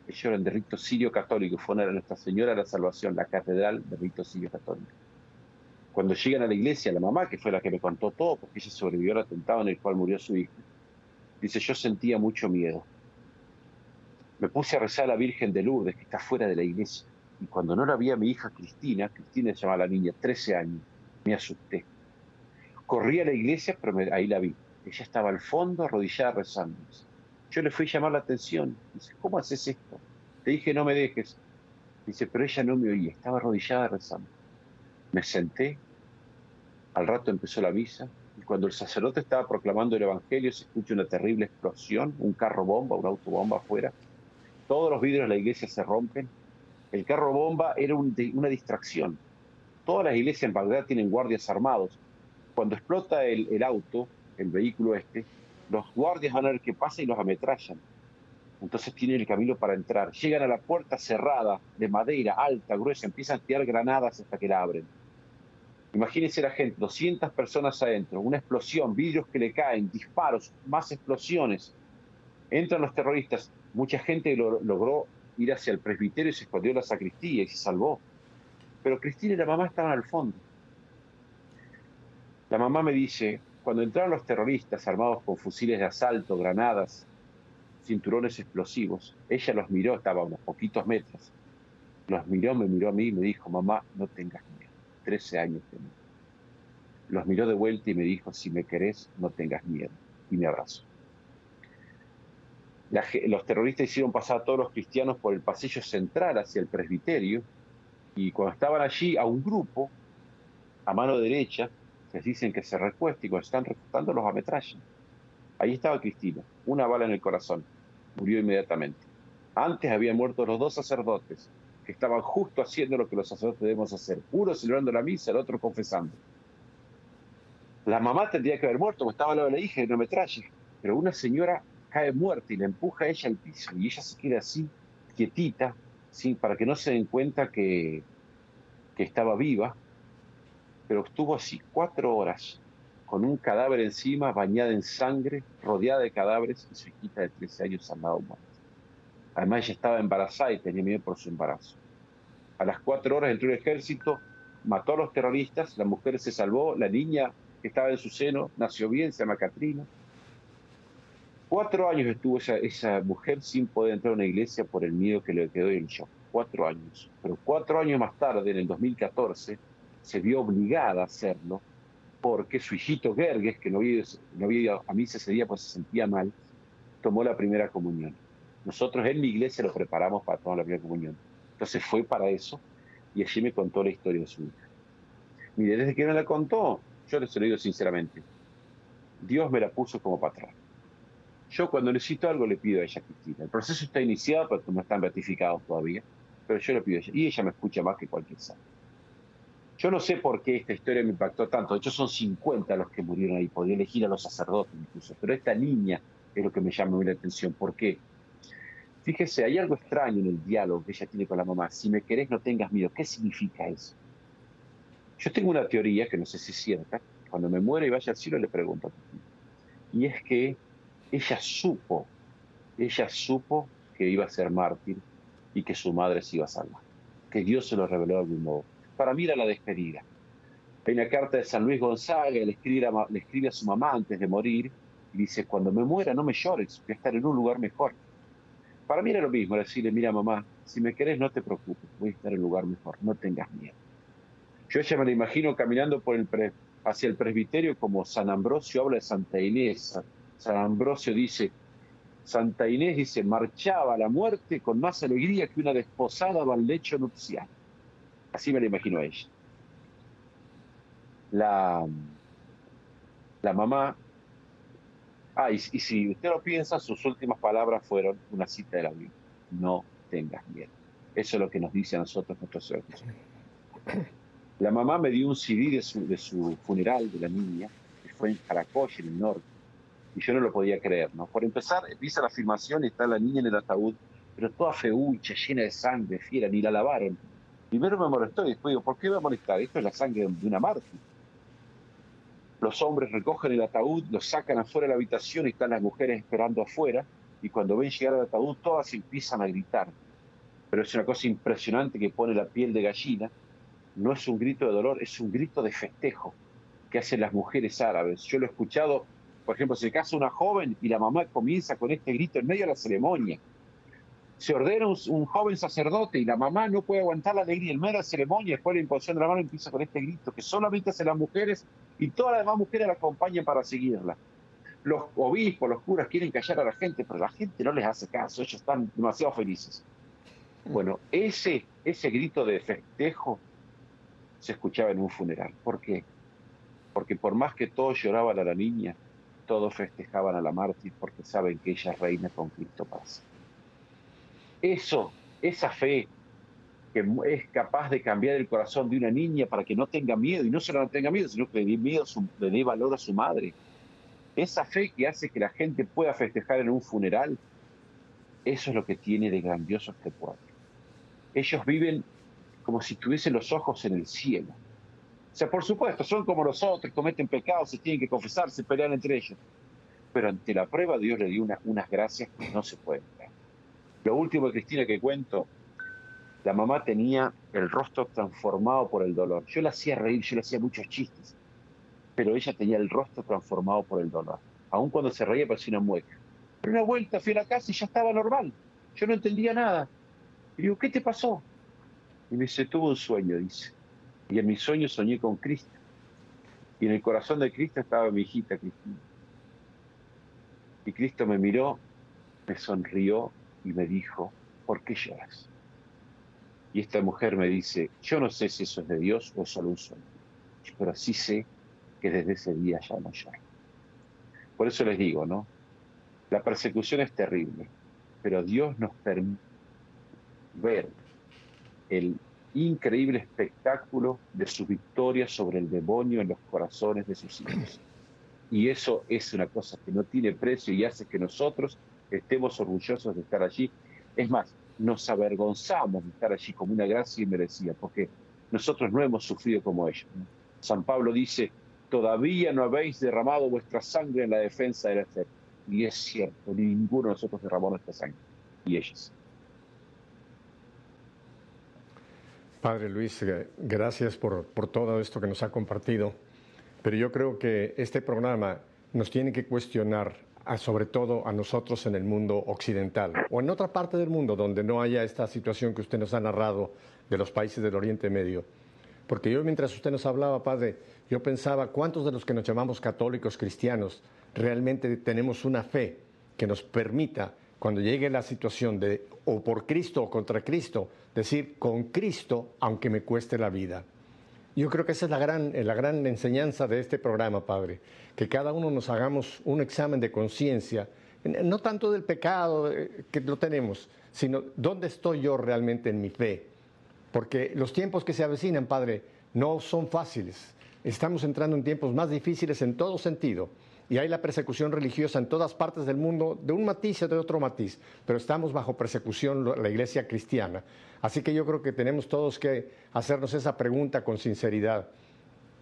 ellos eran de rito sirio católico, fue a Nuestra Señora de la Salvación, la catedral de rito sirio católico. Cuando llegan a la iglesia, la mamá, que fue la que me contó todo, porque ella sobrevivió al atentado en el cual murió su hijo, dice, yo sentía mucho miedo. Me puse a rezar a la Virgen de Lourdes, que está fuera de la iglesia, y cuando no la vi a mi hija Cristina, Cristina se llama la niña, 13 años, me asusté. Corrí a la iglesia, pero ahí la vi. Ella estaba al fondo, arrodillada rezando. Yo le fui a llamar la atención. Dice, ¿cómo haces esto? Te dije, no me dejes. Dice, pero ella no me oía, estaba arrodillada rezando. Me senté, al rato empezó la misa, y cuando el sacerdote estaba proclamando el Evangelio se escucha una terrible explosión, un carro bomba, una autobomba afuera. Todos los vidrios de la iglesia se rompen. El carro bomba era una distracción. Todas las iglesias en Bagdad tienen guardias armados. Cuando explota el auto, el vehículo este, los guardias van a ver qué pasa y los ametrallan. Entonces tienen el camino para entrar. Llegan a la puerta cerrada, de madera, alta, gruesa, empiezan a tirar granadas hasta que la abren. Imagínense la gente, 200 personas adentro, una explosión, vidrios que le caen, disparos, más explosiones. Entran los terroristas, mucha gente logró ir hacia el presbiterio y se escondió en la sacristía y se salvó. Pero Cristina y la mamá estaban al fondo. La mamá me dice, cuando entraron los terroristas armados con fusiles de asalto, granadas, cinturones explosivos, ella los miró, estaba a unos poquitos metros, los miró, me miró a mí y me dijo, mamá, no tengas miedo, 13 años tenía. Los miró de vuelta y me dijo, si me querés, no tengas miedo, y me abrazó. los terroristas hicieron pasar a todos los cristianos por el pasillo central hacia el presbiterio y cuando estaban allí a un grupo, a mano derecha, les dicen que se recueste y cuando están recostando los ametrallan. Ahí estaba Cristina, una bala en el corazón, murió inmediatamente. Antes habían muerto los dos sacerdotes, que estaban justo haciendo lo que los sacerdotes debemos hacer, uno celebrando la misa, el otro confesando. La mamá tendría que haber muerto, porque estaba al lado de la hija y una pero una señora cae muerta y la empuja a ella al piso y ella se queda así, quietita, ¿sí? para que no se den cuenta que, que estaba viva, pero estuvo así cuatro horas con un cadáver encima, bañada en sangre, rodeada de cadáveres y su hijita de 13 años al lado Además ella estaba embarazada y tenía miedo por su embarazo. A las cuatro horas entró el ejército, mató a los terroristas, la mujer se salvó, la niña que estaba en su seno nació bien, se llama Katrina. Cuatro años estuvo esa, esa mujer sin poder entrar a una iglesia por el miedo que le quedó en el shock. Cuatro años. Pero cuatro años más tarde, en el 2014, se vio obligada a hacerlo porque su hijito Gerges, que no había, no había ido a misa ese día pues se sentía mal, tomó la primera comunión. Nosotros en mi iglesia lo preparamos para tomar la primera comunión. Entonces fue para eso y allí me contó la historia de su hija. Mire, desde que me la contó, yo les lo digo sinceramente, Dios me la puso como patrón. Yo cuando necesito algo le pido a ella, Cristina. El proceso está iniciado, pero no están ratificados todavía, pero yo le pido a ella. Y ella me escucha más que cualquier santo. Yo no sé por qué esta historia me impactó tanto. De hecho, son 50 los que murieron ahí. Podía elegir a los sacerdotes incluso. Pero esta niña es lo que me llama la atención. ¿Por qué? Fíjese, hay algo extraño en el diálogo que ella tiene con la mamá. Si me querés, no tengas miedo. ¿Qué significa eso? Yo tengo una teoría que no sé si es cierta. Cuando me muere y vaya al cielo, le pregunto. Y es que ella supo, ella supo que iba a ser mártir y que su madre se iba a salvar. Que Dios se lo reveló de algún modo para mí era la despedida. Hay una carta de San Luis Gonzaga, le escribe, a, le escribe a su mamá antes de morir y dice, cuando me muera no me llores, voy a estar en un lugar mejor. Para mí era lo mismo, decirle, mira mamá, si me querés no te preocupes, voy a estar en un lugar mejor, no tengas miedo. Yo ella me la imagino caminando por el hacia el presbiterio como San Ambrosio habla de Santa Inés. San Ambrosio dice, Santa Inés dice, marchaba a la muerte con más alegría que una desposada va al lecho nupcial. Así me lo imagino a ella. La, la mamá. Ah, y, si usted lo piensa, sus últimas palabras fueron una cita de la Biblia. No tengas miedo. Eso es lo que nos dice a nosotros nuestros hijos. La mamá me dio un CD de su, de su funeral de la niña, que fue en Caracol, en el norte, y yo no lo podía creer, ¿no? Por empezar, empieza la filmación y está la niña en el ataúd, pero toda feucha, llena de sangre, fiera, ni la lavaron. Primero me molestó y después digo, ¿por qué me molestar? Esto es la sangre de una mártir. Los hombres recogen el ataúd, lo sacan afuera de la habitación y están las mujeres esperando afuera. Y cuando ven llegar al ataúd, todas empiezan a gritar. Pero es una cosa impresionante que pone la piel de gallina. No es un grito de dolor, es un grito de festejo que hacen las mujeres árabes. Yo lo he escuchado, por ejemplo, se casa una joven y la mamá comienza con este grito en medio de la ceremonia se ordena un, joven sacerdote y la mamá no puede aguantar la alegría de la ceremonia, después la imposición de la mano empieza con este grito que solamente hacen las mujeres y todas las demás mujeres la acompañan para seguirla. Los obispos, los curas quieren callar a la gente, pero la gente no les hace caso, ellos están demasiado felices. Bueno, ese, ese grito de festejo se escuchaba en un funeral. ¿Por qué? Porque por más que todos lloraban a la niña, todos festejaban a la mártir porque saben que ella reina con Cristo paz. Eso, esa fe que es capaz de cambiar el corazón de una niña para que no tenga miedo, y no solo no tenga miedo, sino que le dé, miedo, le dé valor a su madre. Esa fe que hace que la gente pueda festejar en un funeral, eso es lo que tiene de grandioso este pueblo. Ellos viven como si tuviesen los ojos en el cielo. O sea, por supuesto, son como los otros, cometen pecados, se tienen que confesar, se pelean entre ellos. Pero ante la prueba Dios le dio unas gracias que no se pueden lo último, Cristina, que cuento, la mamá tenía el rostro transformado por el dolor. Yo la hacía reír, yo le hacía muchos chistes, pero ella tenía el rostro transformado por el dolor. Aún cuando se reía parecía una mueca. Pero una vuelta fui a la casa y ya estaba normal. Yo no entendía nada. Y digo, ¿qué te pasó? Y me dice, tuve un sueño, dice. Y en mi sueño soñé con Cristo. Y en el corazón de Cristo estaba mi hijita Cristina. Y Cristo me miró me sonrió y me dijo, ¿por qué lloras? Y esta mujer me dice, yo no sé si eso es de Dios o es solo un sueño, pero sí sé que desde ese día ya no lloro. Por eso les digo, ¿no? La persecución es terrible, pero Dios nos permite ver el increíble espectáculo de su victoria sobre el demonio en los corazones de sus hijos. Y eso es una cosa que no tiene precio y hace que nosotros estemos orgullosos de estar allí. Es más, nos avergonzamos de estar allí como una gracia inmerecida, porque nosotros no hemos sufrido como ellos. San Pablo dice, todavía no habéis derramado vuestra sangre en la defensa de la fe. Y es cierto, ninguno de nosotros derramó nuestra sangre, y ellos. Padre Luis, eh, gracias por, por todo esto que nos ha compartido, pero yo creo que este programa nos tiene que cuestionar sobre todo a nosotros en el mundo occidental o en otra parte del mundo donde no haya esta situación que usted nos ha narrado de los países del Oriente Medio. Porque yo mientras usted nos hablaba, Padre, yo pensaba cuántos de los que nos llamamos católicos cristianos realmente tenemos una fe que nos permita, cuando llegue la situación de o por Cristo o contra Cristo, decir con Cristo aunque me cueste la vida. Yo creo que esa es la gran, la gran enseñanza de este programa, Padre, que cada uno nos hagamos un examen de conciencia, no tanto del pecado eh, que lo tenemos, sino dónde estoy yo realmente en mi fe. Porque los tiempos que se avecinan, Padre, no son fáciles. Estamos entrando en tiempos más difíciles en todo sentido y hay la persecución religiosa en todas partes del mundo, de un matiz o de otro matiz, pero estamos bajo persecución la iglesia cristiana. Así que yo creo que tenemos todos que hacernos esa pregunta con sinceridad.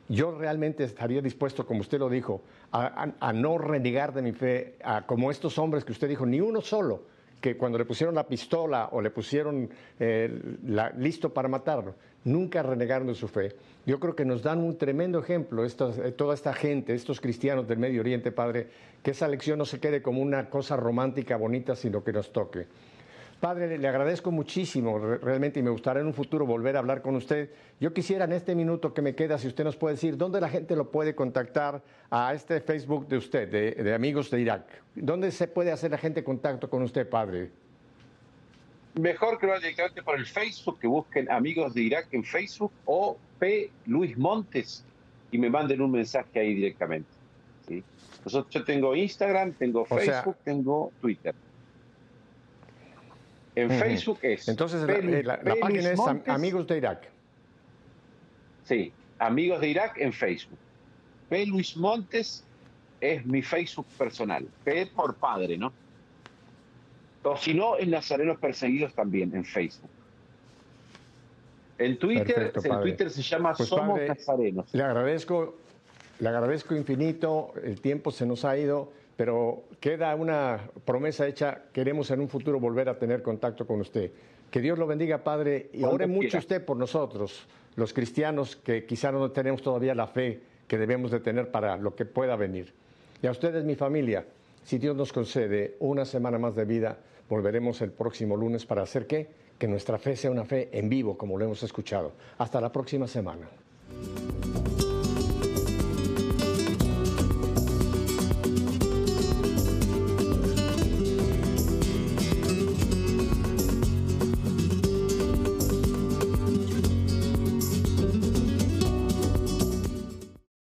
Yo realmente estaría dispuesto, como usted lo dijo, a, no renegar de mi fe, como estos hombres que usted dijo, ni uno solo, que cuando le pusieron la pistola o le pusieron eh, listo para matarlo, nunca renegaron de su fe. Yo creo que nos dan un tremendo ejemplo eh, toda esta gente, estos cristianos del Medio Oriente, Padre, que esa lección no se quede como una cosa romántica, bonita, sino que nos toque. Padre, le agradezco muchísimo realmente y me gustaría en un futuro volver a hablar con usted. Yo quisiera en este minuto que me queda, si usted nos puede decir, ¿dónde la gente lo puede contactar a este Facebook de usted, de, Amigos de Irak? ¿Dónde se puede hacer la gente contacto con usted, Padre? Mejor que lo directamente por el Facebook, que busquen Amigos de Irak en Facebook o P. Luis Montes y me manden un mensaje ahí directamente. ¿sí? Nosotros, yo tengo Instagram, tengo Facebook, tengo Twitter. En Facebook es. Entonces, la, página es Amigos de Irak. Sí, Amigos de Irak en Facebook. P. Luis Montes es mi Facebook personal. P por padre, ¿no? O si no, en Nazarenos Perseguidos también, en Facebook. En Twitter, Twitter se llama pues, Somos Nazarenos. Le agradezco, le agradezco infinito, el tiempo se nos ha ido pero queda una promesa hecha, queremos en un futuro volver a tener contacto con usted. Que Dios lo bendiga, Padre, y ore mucho usted por nosotros, los cristianos que quizá no tenemos todavía la fe que debemos de tener para lo que pueda venir. Y a ustedes, mi familia, si Dios nos concede una semana más de vida, volveremos el próximo lunes para hacer qué? Que nuestra fe sea una fe en vivo, como lo hemos escuchado. Hasta la próxima semana.